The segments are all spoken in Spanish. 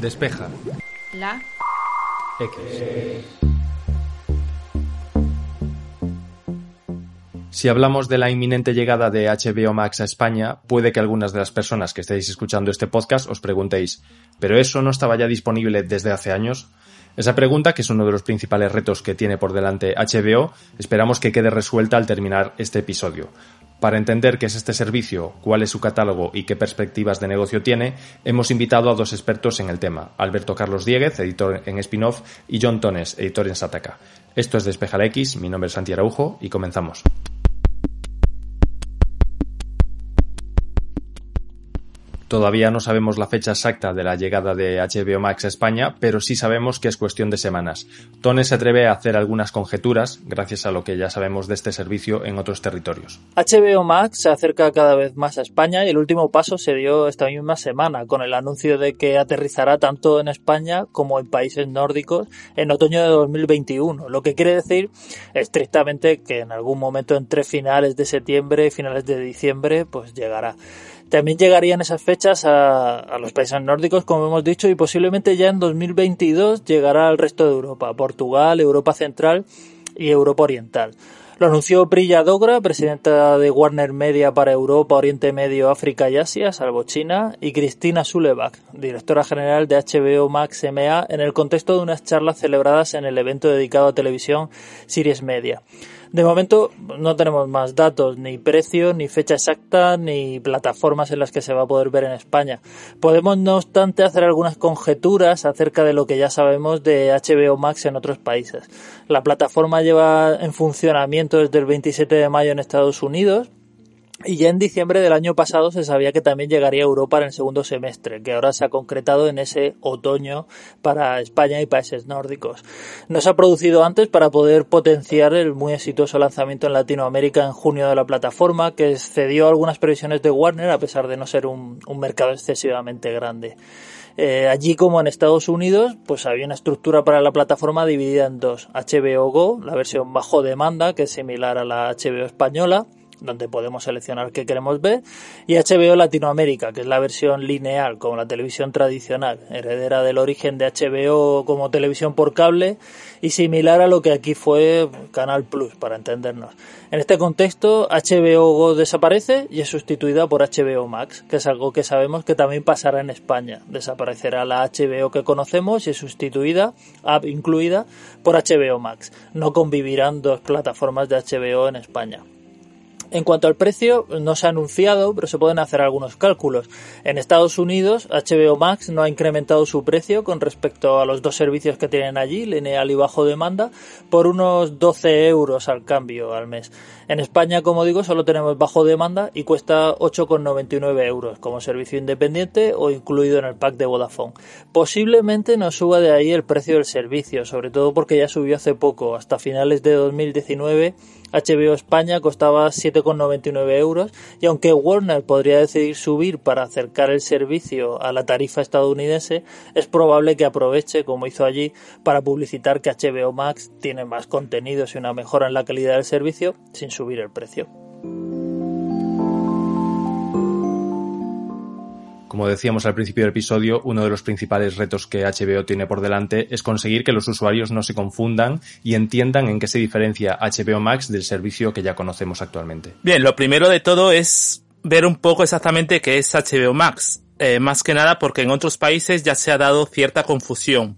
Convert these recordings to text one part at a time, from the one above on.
Despeja. La. X. Si hablamos de la inminente llegada de HBO Max a España, puede que algunas de las personas que estéis escuchando este podcast os preguntéis, ¿pero eso no estaba ya disponible desde hace años? Esa pregunta, que es uno de los principales retos que tiene por delante HBO, esperamos que quede resuelta al terminar este episodio. Para entender qué es este servicio, cuál es su catálogo y qué perspectivas de negocio tiene, hemos invitado a dos expertos en el tema, Alberto Carlos Dieguez, editor en Spinoff, y John Tones, editor en Sataka. Esto es Despejar X, mi nombre es Santi Araujo y comenzamos. Todavía no sabemos la fecha exacta de la llegada de HBO Max a España, pero sí sabemos que es cuestión de semanas. Tone se atreve a hacer algunas conjeturas, gracias a lo que ya sabemos de este servicio en otros territorios. HBO Max se acerca cada vez más a España y el último paso se dio esta misma semana, con el anuncio de que aterrizará tanto en España como en países nórdicos en otoño de 2021, lo que quiere decir estrictamente que en algún momento entre finales de septiembre y finales de diciembre pues llegará. También llegarían esas fechas a, los países nórdicos, como hemos dicho, y posiblemente ya en 2022 llegará al resto de Europa, Portugal, Europa Central y Europa Oriental. Lo anunció Priya Dogra, presidenta de Warner Media para Europa, Oriente Medio, África y Asia, salvo China, y Cristina Sulebach, directora general de HBO Max MA, en el contexto de unas charlas celebradas en el evento dedicado a televisión Series Media. De momento no tenemos más datos, ni precio, ni fecha exacta, ni plataformas en las que se va a poder ver en España. Podemos, no obstante, hacer algunas conjeturas acerca de lo que ya sabemos de HBO Max en otros países. La plataforma lleva en funcionamiento desde el 27 de mayo en Estados Unidos, y ya en diciembre del año pasado se sabía que también llegaría a Europa en el segundo semestre, que ahora se ha concretado en ese otoño para España y países nórdicos. No se ha producido antes para poder potenciar el muy exitoso lanzamiento en Latinoamérica en junio de la plataforma, que excedió algunas previsiones de Warner a pesar de no ser un, mercado excesivamente grande. Eh, allí como en Estados Unidos, pues había una estructura para la plataforma dividida en dos. HBO Go, la versión bajo demanda, que es similar a la HBO española, donde podemos seleccionar qué queremos ver, y HBO Latinoamérica, que es la versión lineal, como la televisión tradicional, heredera del origen de HBO como televisión por cable y similar a lo que aquí fue Canal Plus, para entendernos. En este contexto, HBO Go desaparece y es sustituida por HBO Max, que es algo que sabemos que también pasará en España. Desaparecerá la HBO que conocemos y es sustituida, app incluida, por HBO Max. No convivirán dos plataformas de HBO en España. En cuanto al precio, no se ha anunciado, pero se pueden hacer algunos cálculos. En Estados Unidos, HBO Max no ha incrementado su precio con respecto a los dos servicios que tienen allí, lineal y bajo demanda, por unos 12 euros al cambio al mes. En España, como digo, solo tenemos bajo demanda y cuesta 8,99 euros como servicio independiente o incluido en el pack de Vodafone. Posiblemente no suba de ahí el precio del servicio, sobre todo porque ya subió hace poco, hasta finales de 2019 HBO España costaba 7,99 euros y aunque Warner podría decidir subir para acercar el servicio a la tarifa estadounidense, es probable que aproveche, como hizo allí, para publicitar que HBO Max tiene más contenidos y una mejora en la calidad del servicio sin subir el precio. Como decíamos al principio del episodio, uno de los principales retos que HBO tiene por delante es conseguir que los usuarios no se confundan y entiendan en qué se diferencia HBO Max del servicio que ya conocemos actualmente. Bien, lo primero de todo es ver un poco exactamente qué es HBO Max. Eh, más que nada porque en otros países ya se ha dado cierta confusión.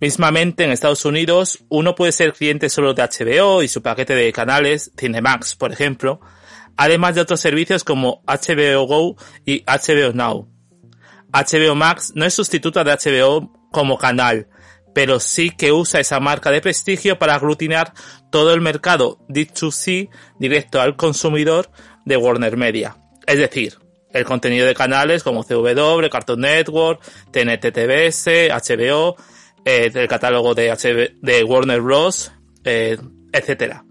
Mismamente en Estados Unidos uno puede ser cliente solo de HBO y su paquete de canales, Cinemax por ejemplo, además de otros servicios como HBO Go y HBO Now. HBO Max no es sustituto de HBO como canal, pero sí que usa esa marca de prestigio para aglutinar todo el mercado D2C directo al consumidor de Warner Media. Es decir, el contenido de canales como CW, Cartoon Network, TNT TBS, HBO, eh, el catálogo de, de Warner Bros., eh, etcétera.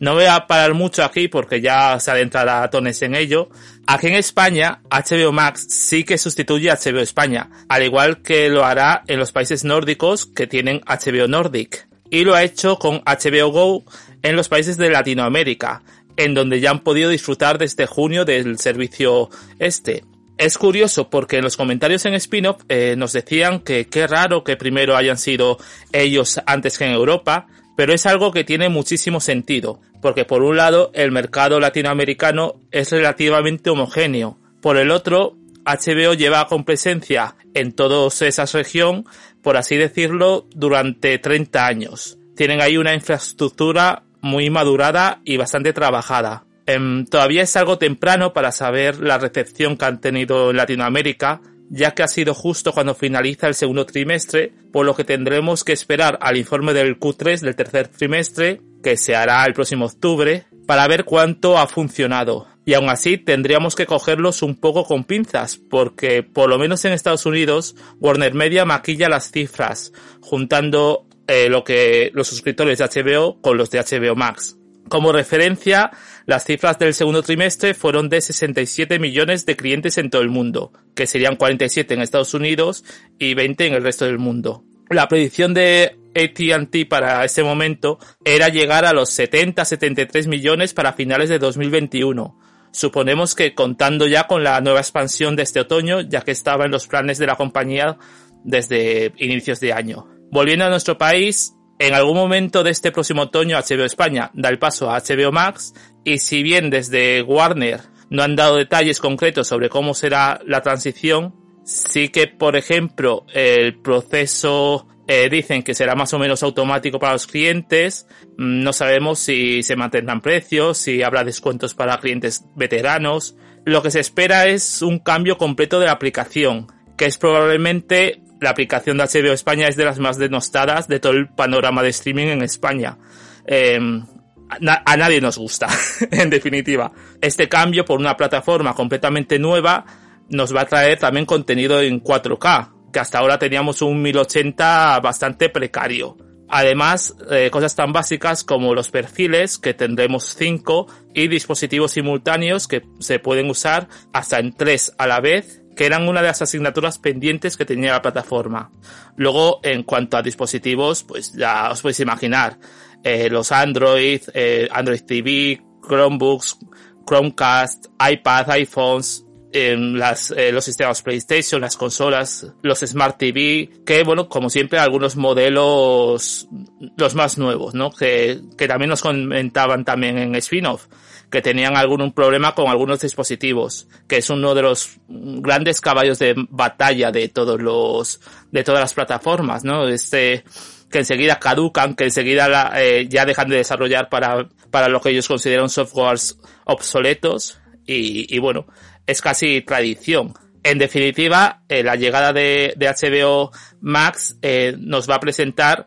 No voy a parar mucho aquí porque ya se adentrará Tones en ello. Aquí en España, HBO Max sí que sustituye a HBO España, al igual que lo hará en los países nórdicos que tienen HBO Nordic. Y lo ha hecho con HBO Go en los países de Latinoamérica, en donde ya han podido disfrutar desde junio del servicio este. Es curioso porque en los comentarios en spin-off eh, nos decían que qué raro que primero hayan sido ellos antes que en Europa, pero es algo que tiene muchísimo sentido, porque por un lado el mercado latinoamericano es relativamente homogéneo, por el otro HBO lleva con presencia en toda esa región, por así decirlo, durante 30 años. Tienen ahí una infraestructura muy madurada y bastante trabajada. Em, todavía es algo temprano para saber la recepción que han tenido en Latinoamérica, ya que ha sido justo cuando finaliza el segundo trimestre, por lo que tendremos que esperar al informe del Q3 del tercer trimestre, que se hará el próximo octubre, para ver cuánto ha funcionado. Y aún así tendríamos que cogerlos un poco con pinzas, porque por lo menos en Estados Unidos, Warner Media maquilla las cifras, juntando eh, lo que los suscriptores de HBO con los de HBO Max. Como referencia, las cifras del segundo trimestre fueron de 67 millones de clientes en todo el mundo, que serían 47 en Estados Unidos y 20 en el resto del mundo. La predicción de AT&T para ese momento era llegar a los 70-73 millones para finales de 2021. Suponemos que contando ya con la nueva expansión de este otoño, ya que estaba en los planes de la compañía desde inicios de año. Volviendo a nuestro país, en algún momento de este próximo otoño HBO España da el paso a HBO Max y si bien desde Warner no han dado detalles concretos sobre cómo será la transición, sí que por ejemplo el proceso eh, dicen que será más o menos automático para los clientes, mm, no sabemos si se mantendrán precios, si habrá descuentos para clientes veteranos. Lo que se espera es un cambio completo de la aplicación, que es probablemente la aplicación de HBO España es de las más denostadas de todo el panorama de streaming en España. Em, a, nadie nos gusta, en definitiva. Este cambio por una plataforma completamente nueva nos va a traer también contenido en 4K, que hasta ahora teníamos un 1080 bastante precario. Además, eh, cosas tan básicas como los perfiles, que tendremos 5, y dispositivos simultáneos que se pueden usar hasta en 3 a la vez que eran una de las asignaturas pendientes que tenía la plataforma. Luego, en cuanto a dispositivos, pues ya os podéis imaginar, eh, los Android, eh, Android TV, Chromebooks, Chromecast, iPad, iPhones, las, eh, los sistemas PlayStation, las consolas, los Smart TV, que bueno, como siempre, algunos modelos, los más nuevos, ¿no? Que, que también nos comentaban también en spin-off que tenían algún problema con algunos dispositivos, que es uno de los grandes caballos de batalla de todos los, de todas las plataformas, ¿no? Este, que enseguida caducan, que enseguida eh, ya dejan de desarrollar para, para lo que ellos consideran softwares obsoletos y, y bueno, es casi tradición. En definitiva, eh, la llegada de, de HBO Max eh, nos va a presentar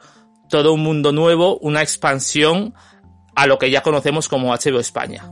todo un mundo nuevo, una expansión a lo que ya conocemos como HBO España.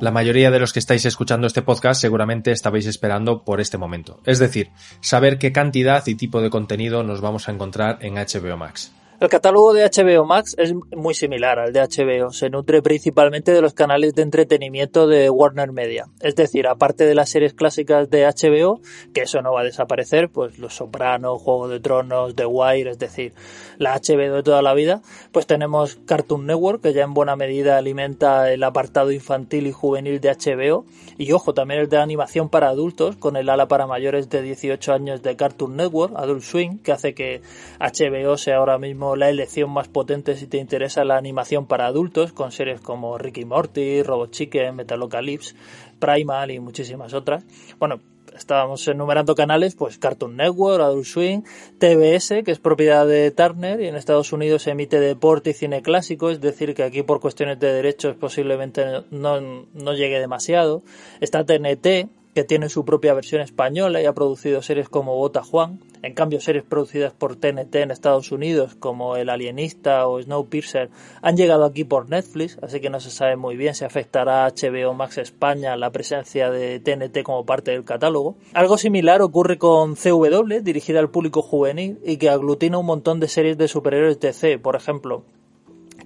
La mayoría de los que estáis escuchando este podcast seguramente estabais esperando por este momento, es decir, saber qué cantidad y tipo de contenido nos vamos a encontrar en HBO Max. El catálogo de HBO Max es muy similar al de HBO. Se nutre principalmente de los canales de entretenimiento de Warner Media. Es decir, aparte de las series clásicas de HBO, que eso no va a desaparecer, pues Los Sopranos, Juego de Tronos, The Wire, es decir, la HBO de toda la vida, pues tenemos Cartoon Network, que ya en buena medida alimenta el apartado infantil y juvenil de HBO. Y ojo, también el de animación para adultos, con el ala para mayores de 18 años de Cartoon Network, Adult Swing, que hace que HBO sea ahora mismo la elección más potente si te interesa la animación para adultos, con series como Ricky Morty, Robot Chicken, Metalocalypse, Primal y muchísimas otras. Bueno, estábamos enumerando canales, pues Cartoon Network, Adult Swing, TBS, que es propiedad de Turner y en Estados Unidos se emite deporte y cine clásico, es decir, que aquí por cuestiones de derechos posiblemente no, no llegue demasiado. Está TNT, que tiene su propia versión española y ha producido series como Bota Juan. En cambio, series producidas por TNT en Estados Unidos, como El Alienista o Snowpiercer, han llegado aquí por Netflix, así que no se sabe muy bien si afectará a HBO Max España la presencia de TNT como parte del catálogo. Algo similar ocurre con CW, dirigida al público juvenil y que aglutina un montón de series de superhéroes DC, por ejemplo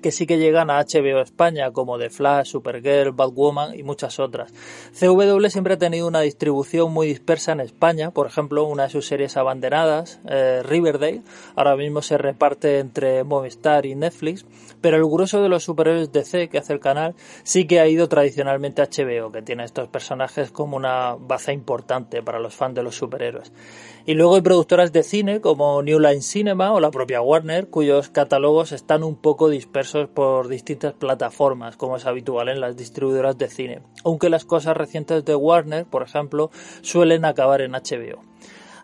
que sí que llegan a HBO España, como The Flash, Supergirl, Batwoman y muchas otras. CW siempre ha tenido una distribución muy dispersa en España, por ejemplo, una de sus series abanderadas, eh, Riverdale, ahora mismo se reparte entre Movistar y Netflix, pero el grueso de los superhéroes DC que hace el canal sí que ha ido tradicionalmente a HBO, que tiene estos personajes como una baza importante para los fans de los superhéroes. Y luego hay productoras de cine como New Line Cinema o la propia Warner, cuyos catálogos están un poco dispersos por distintas plataformas, como es habitual en las distribuidoras de cine. Aunque las cosas recientes de Warner, por ejemplo, suelen acabar en HBO.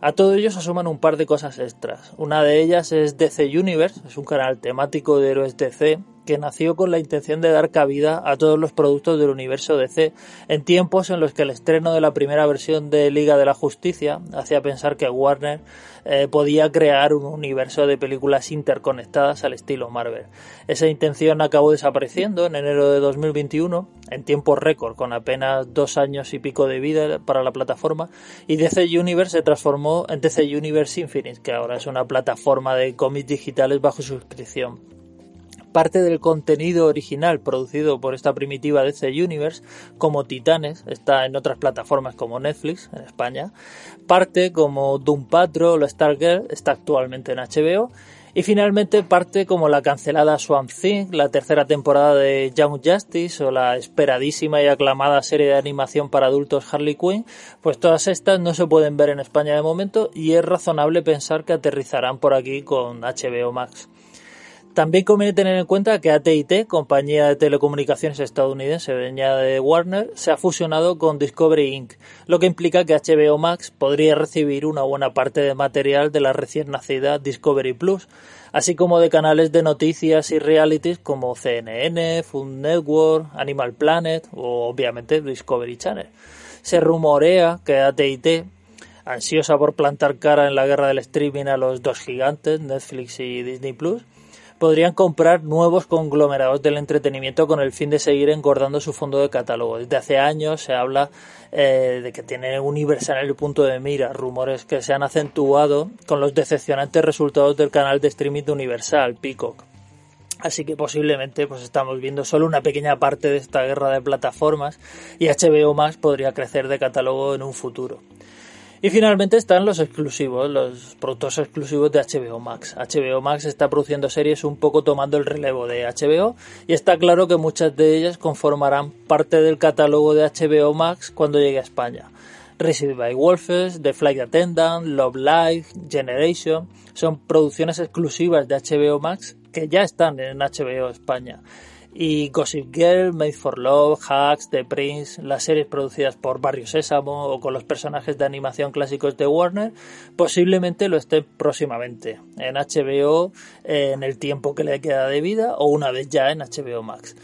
A todo ello se asoman un par de cosas extras. Una de ellas es DC Universe, es un canal temático de héroes DC que nació con la intención de dar cabida a todos los productos del universo DC, en tiempos en los que el estreno de la primera versión de Liga de la Justicia hacía pensar que Warner eh, podía crear un universo de películas interconectadas al estilo Marvel. Esa intención acabó desapareciendo en enero de 2021, en tiempo récord, con apenas dos años y pico de vida para la plataforma, y DC Universe se transformó en DC Universe Infinite, que ahora es una plataforma de cómics digitales bajo suscripción parte del contenido original producido por esta primitiva DC Universe, como Titanes, está en otras plataformas como Netflix en España, parte como Doom Patrol o Stargirl está actualmente en HBO, y finalmente parte como la cancelada Swamp Thing, la tercera temporada de Young Justice o la esperadísima y aclamada serie de animación para adultos Harley Quinn, pues todas estas no se pueden ver en España de momento y es razonable pensar que aterrizarán por aquí con HBO Max. También conviene tener en cuenta que AT&T, compañía de telecomunicaciones estadounidense dueña de Warner, se ha fusionado con Discovery Inc., lo que implica que HBO Max podría recibir una buena parte de material de la recién nacida Discovery Plus, así como de canales de noticias y realities como CNN, Food Network, Animal Planet o obviamente Discovery Channel. Se rumorea que AT&T ansiosa por plantar cara en la guerra del streaming a los dos gigantes, Netflix y Disney Plus, podrían comprar nuevos conglomerados del entretenimiento con el fin de seguir engordando su fondo de catálogo. Desde hace años se habla eh, de que tiene Universal en el punto de mira, rumores que se han acentuado con los decepcionantes resultados del canal de streaming de Universal, Peacock. Así que posiblemente pues estamos viendo solo una pequeña parte de esta guerra de plataformas y HBO Max podría crecer de catálogo en un futuro. Y finalmente están los exclusivos, los productos exclusivos de HBO Max. HBO Max está produciendo series un poco tomando el relevo de HBO y está claro que muchas de ellas conformarán parte del catálogo de HBO Max cuando llegue a España. Received by Wolfers, The Flight Attendant, Love Life, Generation son producciones exclusivas de HBO Max que ya están en HBO España y Gossip Girl, Made for Love, Hacks, The Prince, las series producidas por Barrio Sésamo o con los personajes de animación clásicos de Warner, posiblemente lo estén próximamente en HBO en el tiempo que le queda de vida o una vez ya en HBO Max.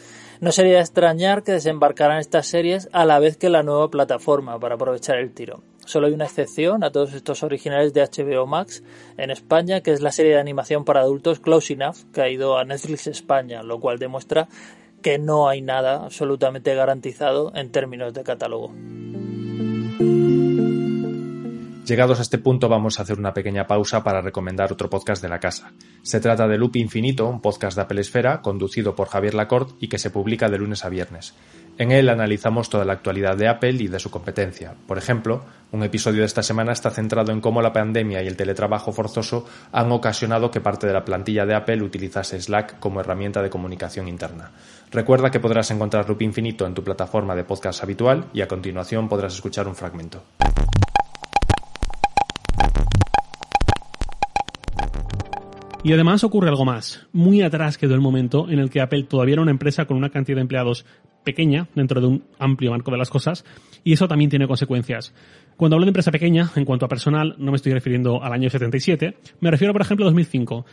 No sería extrañar que desembarcaran estas series a la vez que la nueva plataforma para aprovechar el tiro. Solo hay una excepción a todos estos originales de HBO Max en España, que es la serie de animación para adultos Close Enough, que ha ido a Netflix España, lo cual demuestra que no hay nada absolutamente garantizado en términos de catálogo. Llegados a este punto vamos a hacer una pequeña pausa para recomendar otro podcast de la casa. Se trata de Loop Infinito, un podcast de Apple Esfera conducido por Javier Lacorte y que se publica de lunes a viernes. En él analizamos toda la actualidad de Apple y de su competencia. Por ejemplo, un episodio de esta semana está centrado en cómo la pandemia y el teletrabajo forzoso han ocasionado que parte de la plantilla de Apple utilizase Slack como herramienta de comunicación interna. Recuerda que podrás encontrar Loop Infinito en tu plataforma de podcast habitual y a continuación podrás escuchar un fragmento. Y además ocurre algo más. Muy atrás quedó el momento en el que Apple todavía era una empresa con una cantidad de empleados pequeña dentro de un amplio marco de las cosas y eso también tiene consecuencias. Cuando hablo de empresa pequeña, en cuanto a personal, no me estoy refiriendo al año 77, me refiero por ejemplo a 2005.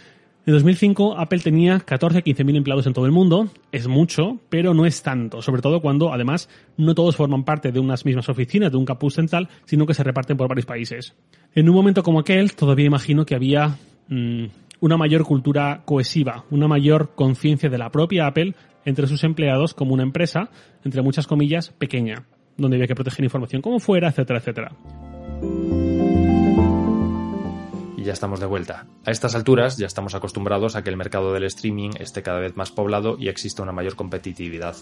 En 2005 Apple tenía 14 15 mil empleados en todo el mundo, es mucho, pero no es tanto, sobre todo cuando además no todos forman parte de unas mismas oficinas, de un campus central, sino que se reparten por varios países. En un momento como aquel, todavía imagino que había mm, una mayor cultura cohesiva, una mayor conciencia de la propia Apple entre sus empleados como una empresa, entre muchas comillas, pequeña, donde había que proteger información como fuera, etcétera, etcétera ya estamos de vuelta. A estas alturas ya estamos acostumbrados a que el mercado del streaming esté cada vez más poblado y exista una mayor competitividad.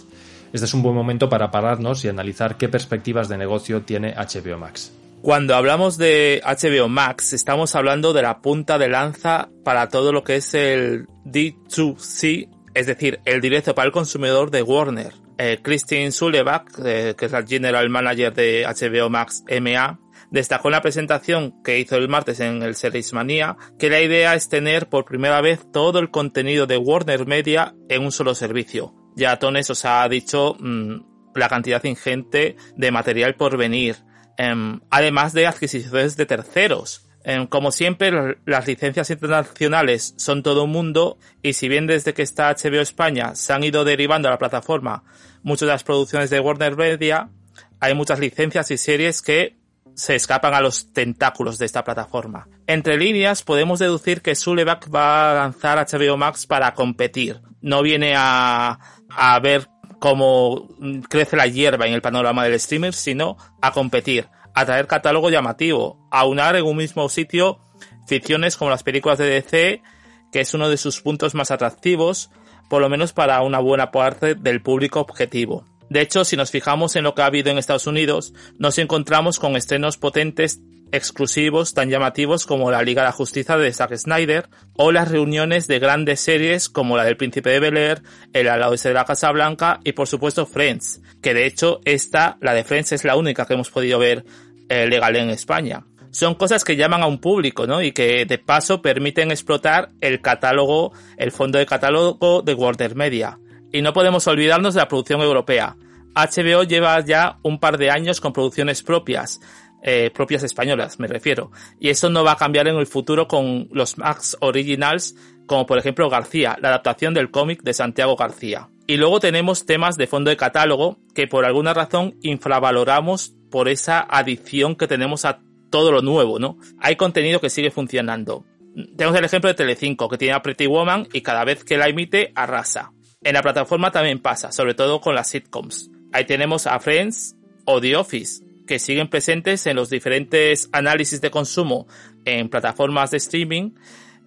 Este es un buen momento para pararnos y analizar qué perspectivas de negocio tiene HBO Max. Cuando hablamos de HBO Max, estamos hablando de la punta de lanza para todo lo que es el D2C, es decir, el directo para el consumidor de Warner. Eh, Christine Sullivan, eh, que es la General Manager de HBO Max MA, destacó en la presentación que hizo el martes en el Series Mania que la idea es tener por primera vez todo el contenido de Warner Media en un solo servicio. Ya Tones os ha dicho mm, la cantidad ingente de material por venir Em, además de adquisiciones de terceros. Em, como siempre, las licencias internacionales son todo un mundo y si bien desde que está HBO España se han ido derivando a la plataforma muchas de las producciones de Warner Media, hay muchas licencias y series que se escapan a los tentáculos de esta plataforma. Entre líneas podemos deducir que Suleback va a lanzar HBO Max para competir. No viene a, a ver cómo crece la hierba en el panorama del streamer, sino a competir, a traer catálogo llamativo, a unar en un mismo sitio ficciones como las películas de DC, que es uno de sus puntos más atractivos, por lo menos para una buena parte del público objetivo. De hecho, si nos fijamos en lo que ha habido en Estados Unidos, nos encontramos con estrenos potentes exclusivos tan llamativos como la Liga de la Justicia de Zack Snyder o las reuniones de grandes series como la del Príncipe de Bel Air, el Al de la Casa Blanca y por supuesto Friends, que de hecho esta, la de Friends es la única que hemos podido ver eh, legal en España. Son cosas que llaman a un público, ¿no? Y que de paso permiten explotar el catálogo, el fondo de catálogo de Warner Media. Y no podemos olvidarnos de la producción europea. HBO lleva ya un par de años con producciones propias, eh, propias españolas, me refiero. Y eso no va a cambiar en el futuro con los Max Originals, como por ejemplo García, la adaptación del cómic de Santiago García. Y luego tenemos temas de fondo de catálogo que por alguna razón infravaloramos por esa adicción que tenemos a todo lo nuevo, ¿no? Hay contenido que sigue funcionando. Tenemos el ejemplo de Telecinco, que tiene a Pretty Woman y cada vez que la emite arrasa. En la plataforma también pasa, sobre todo con las sitcoms. Ahí tenemos a Friends o The Office, que siguen presentes en los diferentes análisis de consumo en plataformas de streaming,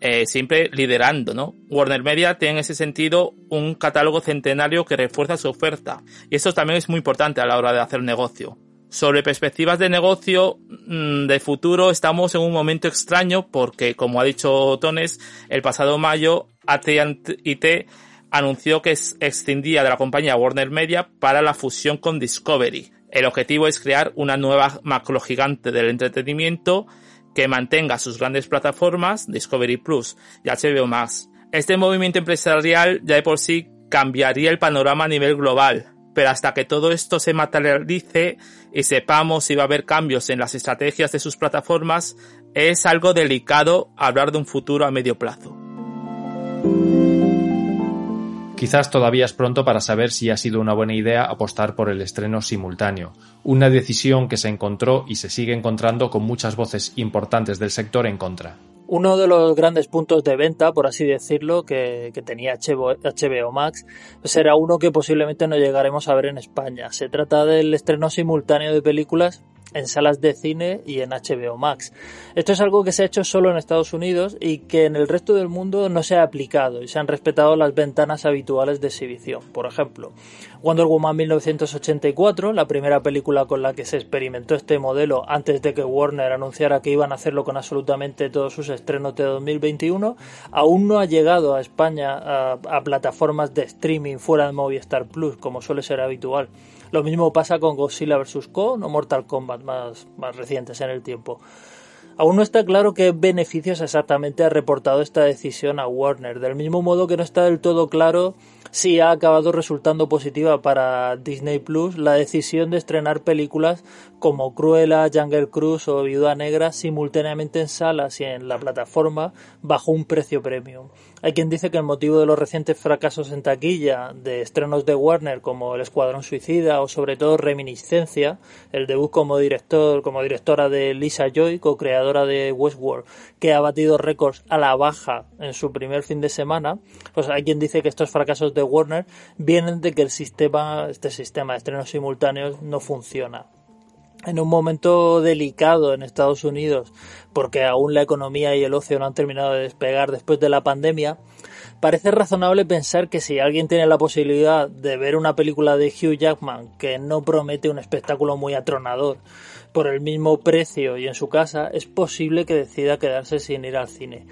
eh, siempre liderando, ¿no? Warner Media tiene en ese sentido un catálogo centenario que refuerza su oferta. Y esto también es muy importante a la hora de hacer negocio. Sobre perspectivas de negocio mm, de futuro, estamos en un momento extraño porque, como ha dicho Tones, el pasado mayo AT&T anunció que extendía de la compañía Warner Media para la fusión con Discovery el objetivo es crear una nueva macro gigante del entretenimiento que mantenga sus grandes plataformas, Discovery Plus y HBO Max. Este movimiento empresarial ya de por sí cambiaría el panorama a nivel global, pero hasta que todo esto se materialice y sepamos si va a haber cambios en las estrategias de sus plataformas, es algo delicado hablar de un futuro a medio plazo. Quizás todavía es pronto para saber si ha sido una buena idea apostar por el estreno simultáneo, una decisión que se encontró y se sigue encontrando con muchas voces importantes del sector en contra. Uno de los grandes puntos de venta, por así decirlo, que, tenía HBO, Max, pues era uno que posiblemente no llegaremos a ver en España. Se trata del estreno simultáneo de películas en salas de cine y en HBO Max. Esto es algo que se ha hecho solo en Estados Unidos y que en el resto del mundo no se ha aplicado y se han respetado las ventanas habituales de exhibición. Por ejemplo, Wonder Woman 1984, la primera película con la que se experimentó este modelo antes de que Warner anunciara que iban a hacerlo con absolutamente todos sus estrenos de 2021, aún no ha llegado a España a, plataformas de streaming fuera de Movistar Plus, como suele ser habitual. Lo mismo pasa con Godzilla vs. Kong o Mortal Kombat más, más recientes en el tiempo. Aún no está claro qué beneficios exactamente ha reportado esta decisión a Warner, del mismo modo que no está del todo claro si ha acabado resultando positiva para Disney Plus la decisión de estrenar películas como Cruella, Jungle Cruise o Viuda Negra simultáneamente en salas y en la plataforma bajo un precio premium. Hay quien dice que el motivo de los recientes fracasos en taquilla de estrenos de Warner como El Escuadrón Suicida o sobre todo Reminiscencia, el debut como director, como directora de Lisa Joy, co-creadora de Westworld, que ha batido récords a la baja en su primer fin de semana, pues hay quien dice que estos fracasos de Warner vienen de que el sistema, este sistema de estrenos simultáneos no funciona. En un momento delicado en Estados Unidos, porque aún la economía y el ocio no han terminado de despegar después de la pandemia, parece razonable pensar que si alguien tiene la posibilidad de ver una película de Hugh Jackman que no promete un espectáculo muy atronador por el mismo precio y en su casa, es posible que decida quedarse sin ir al cine.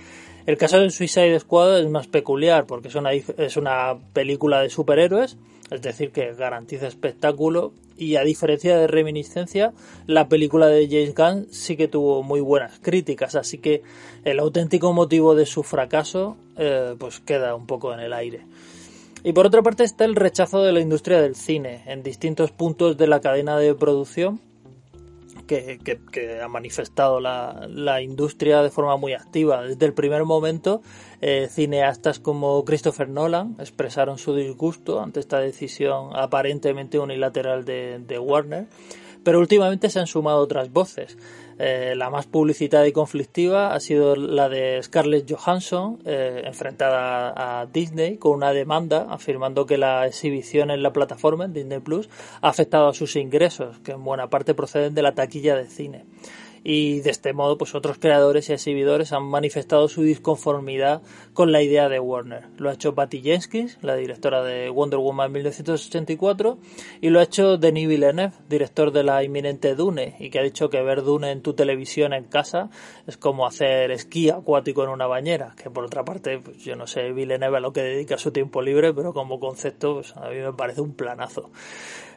El caso de Suicide Squad es más peculiar porque es una, es una película de superhéroes, es decir, que garantiza espectáculo y a diferencia de Reminiscencia, la película de James Gunn sí que tuvo muy buenas críticas, así que el auténtico motivo de su fracaso eh, pues queda un poco en el aire. Y por otra parte está el rechazo de la industria del cine en distintos puntos de la cadena de producción que, ha manifestado la, industria de forma muy activa. Desde el primer momento, eh, cineastas como Christopher Nolan expresaron su disgusto ante esta decisión aparentemente unilateral de Warner, pero últimamente se han sumado otras voces. Eh, la más publicitada y conflictiva ha sido la de Scarlett Johansson, eh, enfrentada a Disney con una demanda afirmando que la exhibición en la plataforma, Disney Plus, ha afectado a sus ingresos, que en buena parte proceden de la taquilla de cine y de este modo pues otros creadores y exhibidores han manifestado su disconformidad con la idea de Warner. Lo ha hecho Patty Jenkins, la directora de Wonder Woman 1984, y lo ha hecho Denis Villeneuve, director de la inminente Dune, y que ha dicho que ver Dune en tu televisión en casa es como hacer esquí acuático en una bañera, que por otra parte pues yo no sé Villeneuve a lo que dedica su tiempo libre, pero como concepto pues, a mí me parece un planazo.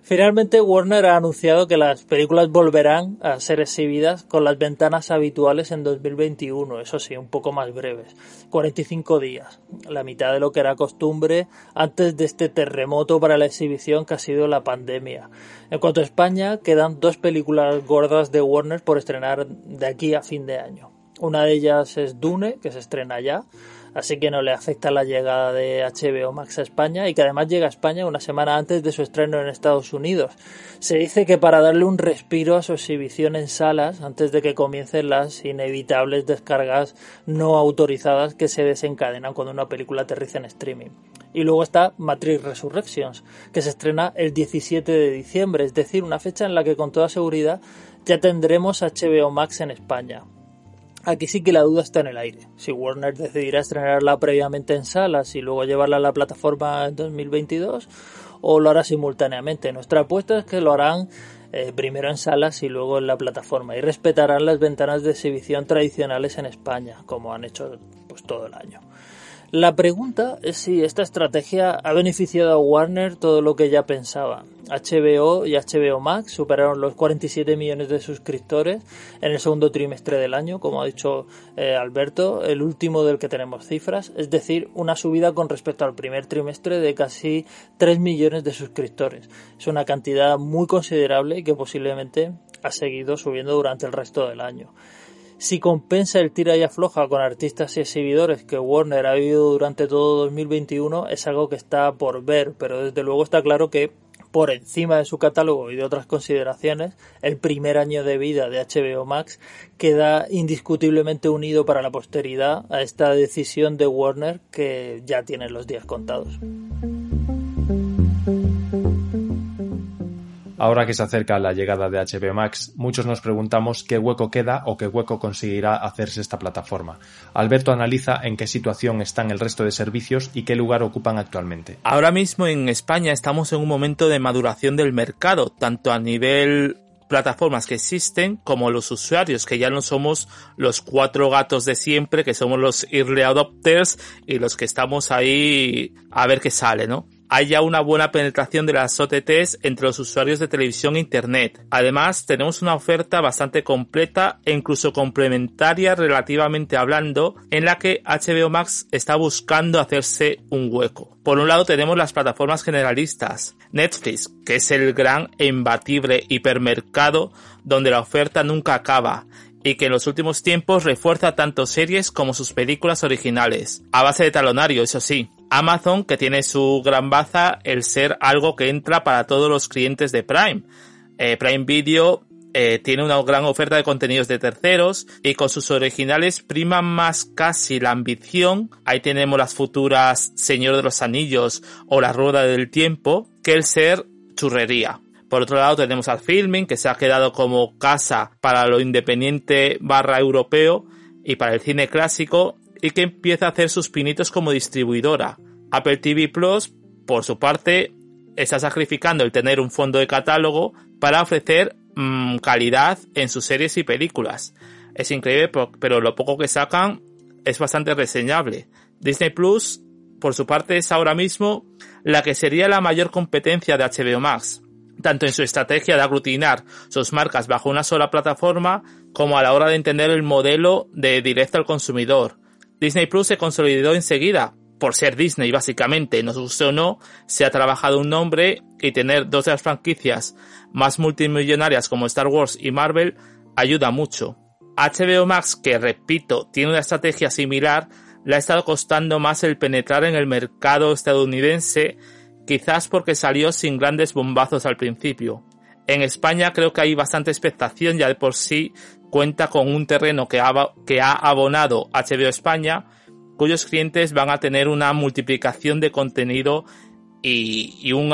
Finalmente, Warner ha anunciado que las películas volverán a ser exhibidas con las ventanas habituales en 2021, eso sí, un poco más breves, 45 días, la mitad de lo que era costumbre antes de este terremoto para la exhibición que ha sido la pandemia. En cuanto a España, quedan dos películas gordas de Warner por estrenar de aquí a fin de año. Una de ellas es Dune, que se estrena ya, así que no le afecta la llegada de HBO Max a España y que además llega a España una semana antes de su estreno en Estados Unidos. Se dice que para darle un respiro a su exhibición en salas antes de que comiencen las inevitables descargas no autorizadas que se desencadenan cuando una película aterriza en streaming. Y luego está Matrix Resurrections, que se estrena el 17 de diciembre, es decir, una fecha en la que con toda seguridad ya tendremos HBO Max en España. Aquí sí que la duda está en el aire. Si Warner decidirá estrenarla previamente en salas y luego llevarla a la plataforma en 2022 o lo hará simultáneamente. Nuestra apuesta es que lo harán eh, primero en salas y luego en la plataforma y respetarán las ventanas de exhibición tradicionales en España, como han hecho pues todo el año. La pregunta es si esta estrategia ha beneficiado a Warner todo lo que ya pensaba. HBO y HBO Max superaron los 47 millones de suscriptores en el segundo trimestre del año, como ha dicho eh, Alberto, el último del que tenemos cifras, es decir, una subida con respecto al primer trimestre de casi 3 millones de suscriptores. Es una cantidad muy considerable y que posiblemente ha seguido subiendo durante el resto del año si compensa el tira y afloja con artistas y exhibidores que Warner ha vivido durante todo 2021 es algo que está por ver, pero desde luego está claro que por encima de su catálogo y de otras consideraciones, el primer año de vida de HBO Max queda indiscutiblemente unido para la posteridad a esta decisión de Warner que ya tiene los días contados. Ahora que se acerca la llegada de HBO Max, muchos nos preguntamos qué hueco queda o qué hueco conseguirá hacerse esta plataforma. Alberto analiza en qué situación están el resto de servicios y qué lugar ocupan actualmente. Ahora mismo en España estamos en un momento de maduración del mercado, tanto a nivel plataformas que existen como los usuarios, que ya no somos los cuatro gatos de siempre, que somos los early adopters y los que estamos ahí a ver qué sale, ¿no? Haya una buena penetración de las OTTs entre los usuarios de televisión e Internet. Además, tenemos una oferta bastante completa e incluso complementaria relativamente hablando, en la que HBO Max está buscando hacerse un hueco. Por un lado tenemos las plataformas generalistas, Netflix, que es el gran e imbatible hipermercado donde la oferta nunca acaba, y que en los últimos tiempos refuerza tanto series como sus películas originales, a base de talonario, eso sí. Amazon, que tiene su gran baza el ser algo que entra para todos los clientes de Prime. Eh, Prime Video eh, tiene una gran oferta de contenidos de terceros y con sus originales prima más casi la ambición, ahí tenemos las futuras Señor de los Anillos o La Rueda del Tiempo, que el ser churrería. Por otro lado tenemos al Filming, que se ha quedado como casa para lo independiente barra europeo y para el cine clásico, y que empieza a hacer sus pinitos como distribuidora. Apple TV Plus, por su parte, está sacrificando el tener un fondo de catálogo para ofrecer mmm, calidad en sus series y películas. Es increíble, pero lo poco que sacan es bastante reseñable. Disney Plus, por su parte, es ahora mismo la que sería la mayor competencia de HBO Max, tanto en su estrategia de aglutinar sus marcas bajo una sola plataforma, como a la hora de entender el modelo de directo al consumidor. Disney Plus se consolidó enseguida, por ser Disney básicamente, nos guste o no, se ha trabajado un nombre y tener dos de las franquicias más multimillonarias como Star Wars y Marvel ayuda mucho. HBO Max, que repito, tiene una estrategia similar, le ha estado costando más el penetrar en el mercado estadounidense, quizás porque salió sin grandes bombazos al principio. En España creo que hay bastante expectación, ya de por sí cuenta con un terreno que ha, abonado HBO España, cuyos clientes van a tener una multiplicación de contenido y, y un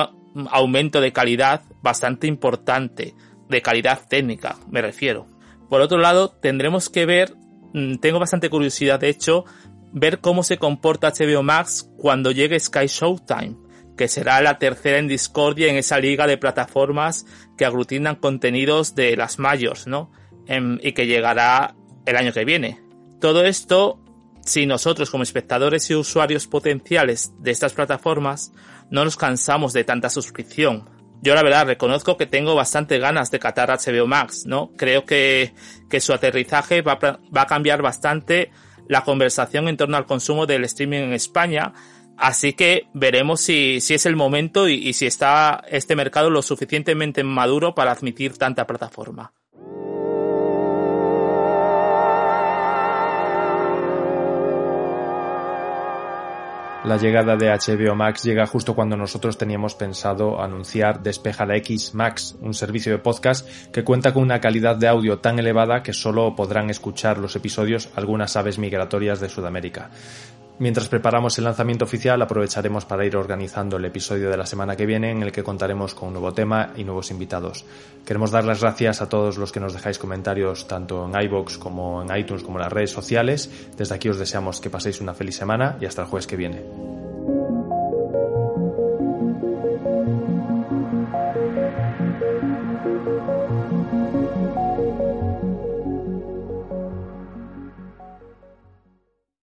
aumento de calidad bastante importante, de calidad técnica, me refiero. Por otro lado, tendremos que ver, mm, tengo bastante curiosidad de hecho, ver cómo se comporta HBO Max cuando llegue Sky Showtime, que será la tercera en discordia en esa liga de plataformas que aglutinan contenidos de las mayors, ¿no? Em, y que llegará el año que viene. Todo esto, si nosotros como espectadores y usuarios potenciales de estas plataformas no nos cansamos de tanta suscripción, yo la verdad reconozco que tengo bastante ganas de catar HBO Max, ¿no? Creo que, que su aterrizaje va va a cambiar bastante la conversación en torno al consumo del streaming en España. Así que veremos si, si es el momento y, y si está este mercado lo suficientemente maduro para admitir tanta plataforma. La llegada de HBO Max llega justo cuando nosotros teníamos pensado anunciar Despeja la X Max, un servicio de podcast que cuenta con una calidad de audio tan elevada que solo podrán escuchar los episodios algunas aves migratorias de Sudamérica. Mientras preparamos el lanzamiento oficial, aprovecharemos para ir organizando el episodio de la semana que viene en el que contaremos con un nuevo tema y nuevos invitados. Queremos dar las gracias a todos los que nos dejáis comentarios tanto en iBox como en iTunes como en las redes sociales. Desde aquí os deseamos que paséis una feliz semana y hasta el jueves que viene.